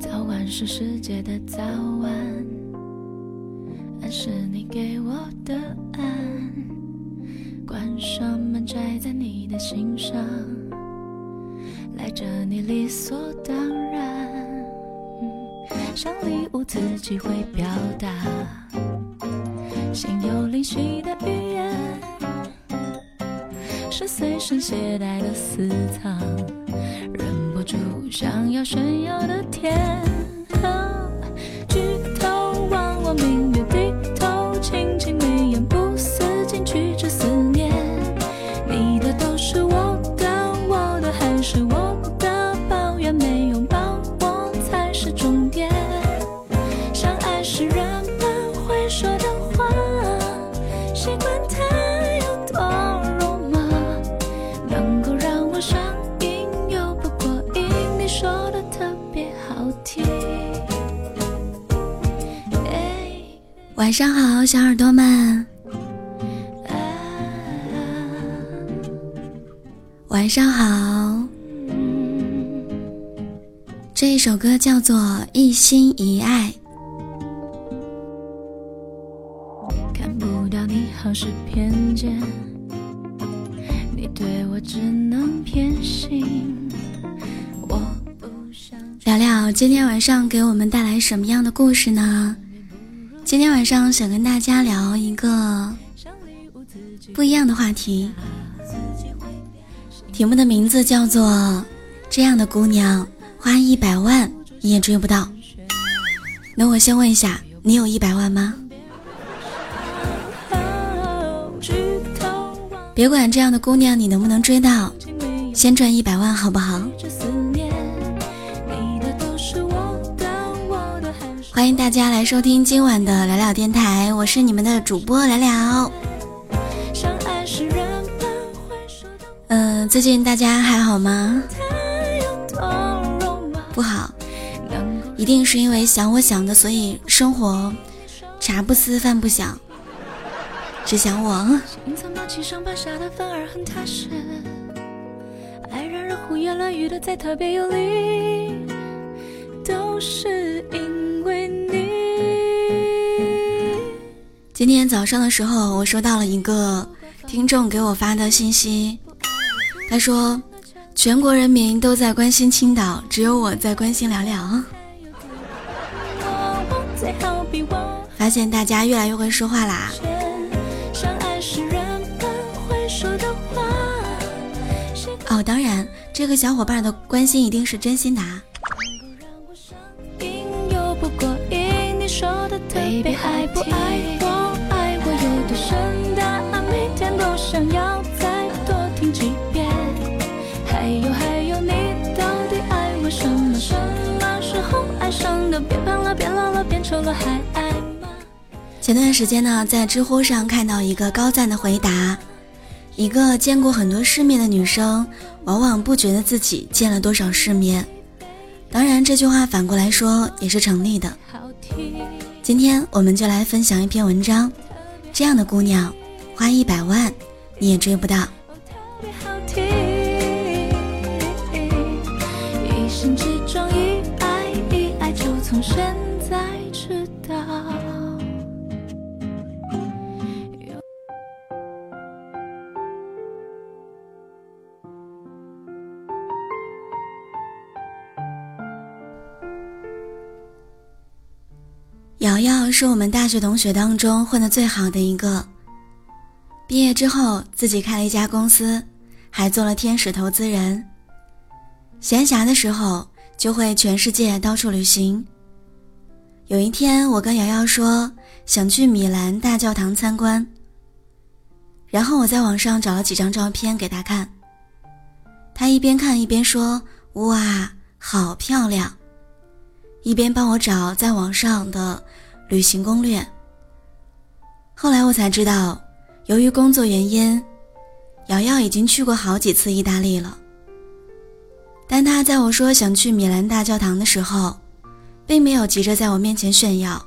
早晚是世界的早晚，暗是你给我的安，关上门摘在你的心上，赖着你理所当然，像礼物自己会表达，心有灵犀的语言，是随身携带的私藏。忍不住想要炫耀的甜，晚上好，小耳朵们，啊晚上好。嗯这一首歌叫做《一心一爱》。看不到你好是偏见，你对我只能偏心。我不想聊聊今天晚上给我们带来什么样的故事呢？今天晚上想跟大家聊一个不一样的话题，题目的名字叫做《这样的姑娘花一百万你也追不到》。那我先问一下，你有一百万吗？别管这样的姑娘你能不能追到，先赚一百万好不好？欢迎大家来收听今晚的聊聊电台，我是你们的主播聊聊。嗯、最近大家还好吗？不好，一定是因为想我想的，所以生活茶不思饭不想，只想我。爱让人胡言乱语的再特别有力，都是因今天早上的时候，我收到了一个听众给我发的信息，他说全国人民都在关心青岛，只有我在关心聊聊。发现大家越来越会说话啦。哦，当然，这个小伙伴的关心一定是真心的啊。让我上瘾又不过瘾？你说的特别爱不爱我？爱我有多深答案每天都想要再多听几遍。还有还有，你到底爱我什么？什么时候爱上的？变胖了，变老了，变丑了，还爱吗？前段时间呢，在知乎上看到一个高赞的回答：一个见过很多世面的女生，往往不觉得自己见了多少世面。当然，这句话反过来说也是成立的。今天我们就来分享一篇文章：这样的姑娘，花一百万你也追不到。特别好听。一生之中一爱，一爱就从现是我们大学同学当中混得最好的一个。毕业之后，自己开了一家公司，还做了天使投资人。闲暇的时候，就会全世界到处旅行。有一天，我跟瑶瑶说想去米兰大教堂参观，然后我在网上找了几张照片给她看。她一边看一边说：“哇，好漂亮！”一边帮我找在网上的旅行攻略。后来我才知道，由于工作原因，瑶瑶已经去过好几次意大利了。但她在我说想去米兰大教堂的时候，并没有急着在我面前炫耀，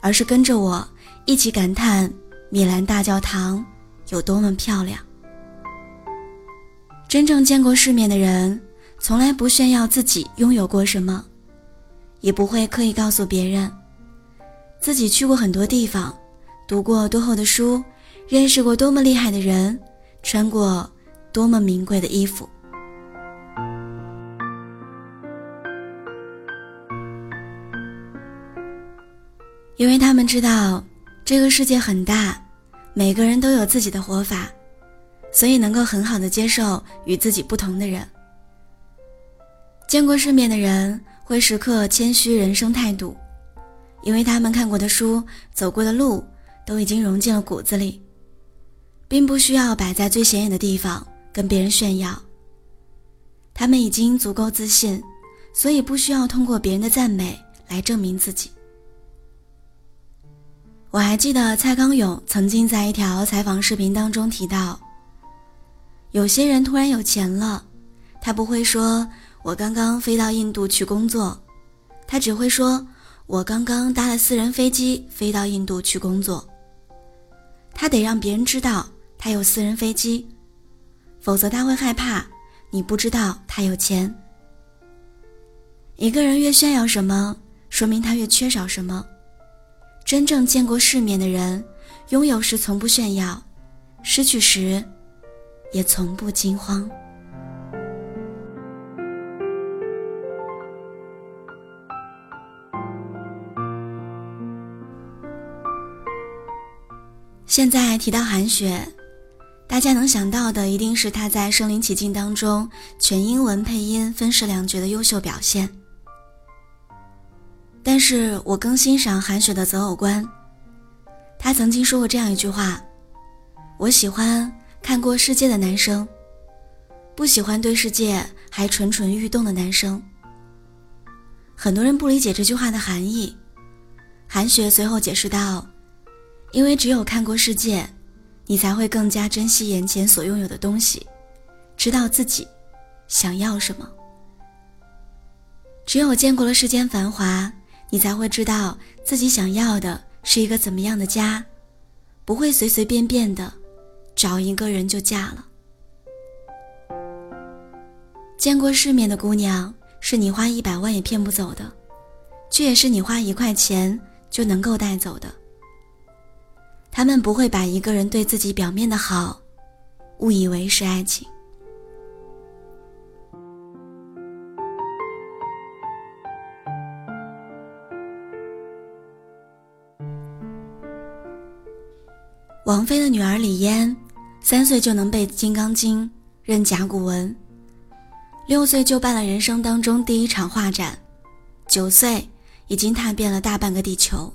而是跟着我一起感叹米兰大教堂有多么漂亮。真正见过世面的人，从来不炫耀自己拥有过什么，也不会刻意告诉别人自己去过很多地方，读过多厚的书，认识过多么厉害的人，穿过多么名贵的衣服。因为他们知道这个世界很大，每个人都有自己的活法，所以能够很好的接受与自己不同的人。见过世面的人会时刻谦虚人生态度，因为他们看过的书、走过的路都已经融进了骨子里，并不需要摆在最显眼的地方跟别人炫耀。他们已经足够自信，所以不需要通过别人的赞美来证明自己。我还记得蔡康永曾经在一条采访视频当中提到，有些人突然有钱了，他不会说“我刚刚飞到印度去工作”，他只会说“我刚刚搭了私人飞机飞到印度去工作”。他得让别人知道他有私人飞机，否则他会害怕你不知道他有钱。一个人越炫耀什么，说明他越缺少什么。真正见过世面的人，拥有时从不炫耀，失去时也从不惊慌。现在提到韩雪，大家能想到的一定是她在《身临其境》当中全英文配音分饰两角的优秀表现。但是我更欣赏韩雪的择偶观。她曾经说过这样一句话：“我喜欢看过世界的男生，不喜欢对世界还蠢蠢欲动的男生。”很多人不理解这句话的含义。韩雪随后解释道：“因为只有看过世界，你才会更加珍惜眼前所拥有的东西，知道自己想要什么。只有见过了世间繁华。”你才会知道自己想要的是一个怎么样的家，不会随随便便的找一个人就嫁了。见过世面的姑娘，是你花一百万也骗不走的，却也是你花一块钱就能够带走的。他们不会把一个人对自己表面的好，误以为是爱情。王菲的女儿李嫣，三岁就能背《金刚经》、认甲骨文，六岁就办了人生当中第一场画展，九岁已经踏遍了大半个地球。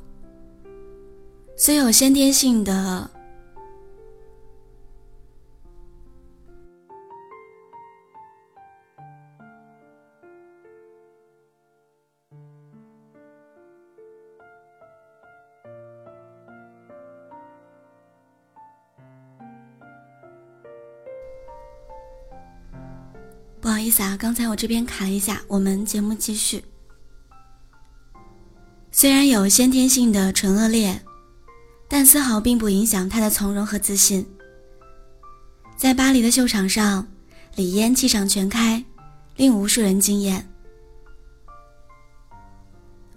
虽有先天性的。不好意思啊，刚才我这边卡了一下，我们节目继续。虽然有先天性的唇腭裂，但丝毫并不影响她的从容和自信。在巴黎的秀场上，李嫣气场全开，令无数人惊艳。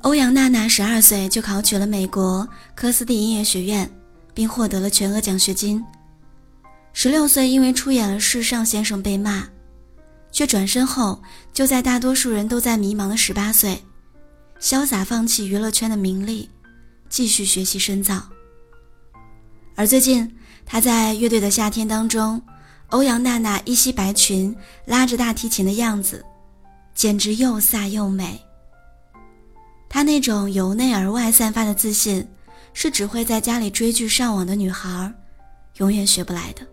欧阳娜娜十二岁就考取了美国科斯蒂音乐学院，并获得了全额奖学金。十六岁因为出演了《世上先生》被骂。却转身后，就在大多数人都在迷茫的十八岁，潇洒放弃娱乐圈的名利，继续学习深造。而最近，他在乐队的夏天当中，欧阳娜娜一袭白裙，拉着大提琴的样子，简直又飒又美。她那种由内而外散发的自信，是只会在家里追剧上网的女孩，永远学不来的。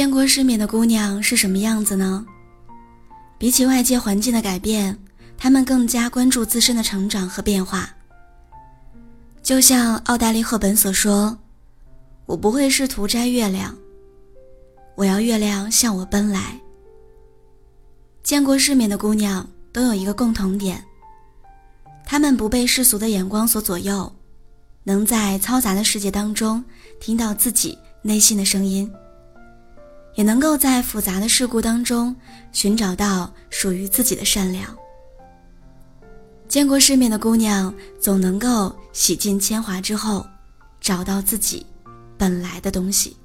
见过世面的姑娘是什么样子呢？比起外界环境的改变，她们更加关注自身的成长和变化。就像奥黛丽·赫本所说：“我不会试图摘月亮，我要月亮向我奔来。见过世面的姑娘都有一个共同点，她们不被世俗的眼光所左右，能在嘈杂的世界当中听到自己内心的声音，也能够在复杂的事故当中寻找到属于自己的善良。见过世面的姑娘总能够洗尽铅华之后，找到自己本来的东西。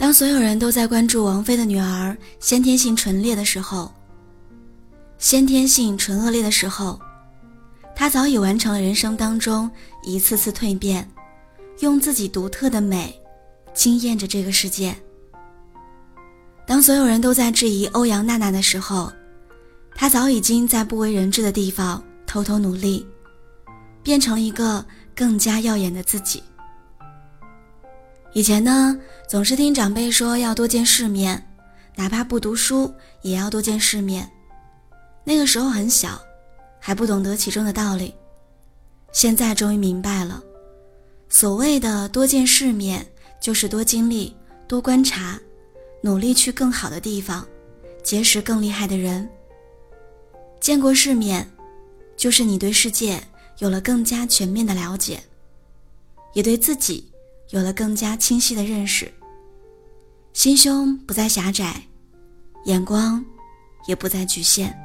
当所有人都在关注王菲的女儿先天性唇裂的时候，先天性唇腭裂的时候，她早已完成了人生当中一次次蜕变，用自己独特的美惊艳着这个世界。当所有人都在质疑欧阳娜娜的时候，她早已经在不为人知的地方偷偷努力，变成了一个更加耀眼的自己。以前呢，总是听长辈说要多见世面，哪怕不读书也要多见世面。那个时候很小，还不懂得其中的道理。现在终于明白了，所谓的多见世面，就是多经历、多观察，努力去更好的地方，结识更厉害的人。见过世面，就是你对世界有了更加全面的了解，也对自己。有了更加清晰的认识，心胸不再狭窄，眼光也不再局限。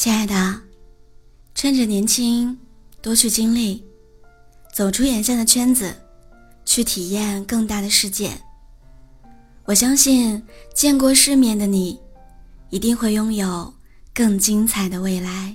亲爱的，趁着年轻，多去经历，走出眼下的圈子，去体验更大的世界。我相信，见过世面的你，一定会拥有更精彩的未来。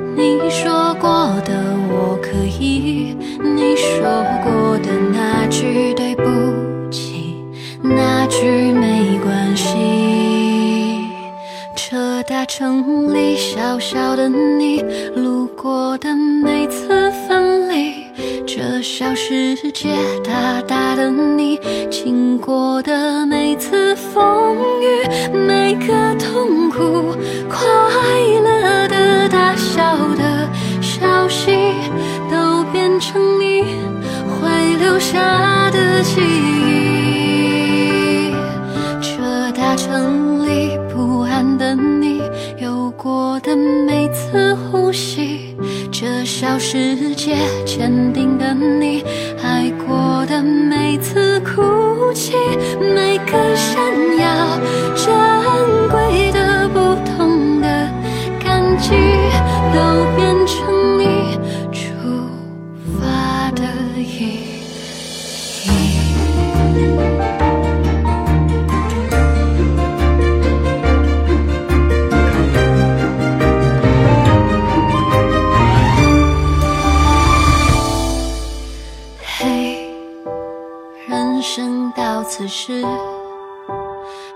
你说过的我可以，你说过的那句对不起，那句没关系。这大城里小小的你，路过的每次分离，这小世界大大的你，经过的每次风雨，每个痛的消息。都变成你会留下的记忆。这大城里不安的你，有过的每次呼吸，这小世界坚定的你，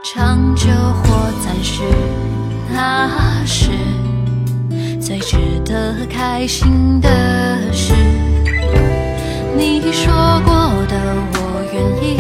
长久或暂时，那是最值得开心的事。你说过的我愿意，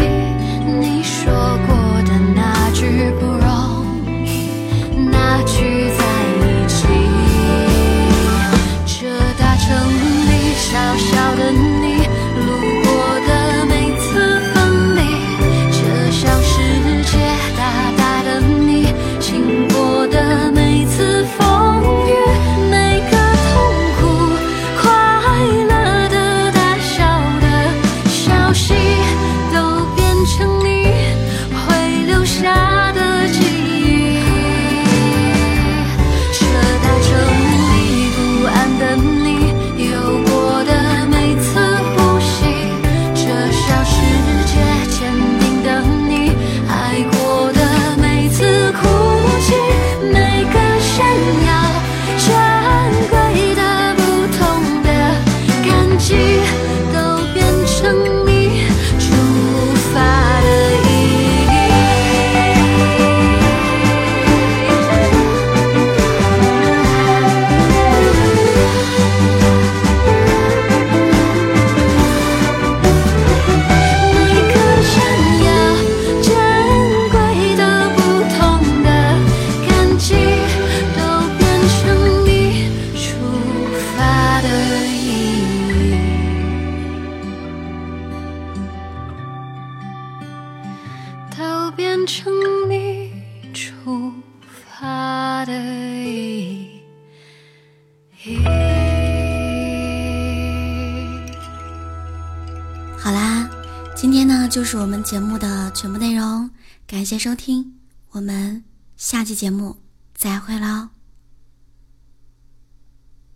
就是我们节目的全部内容，感谢收听，我们下期节目再会喽。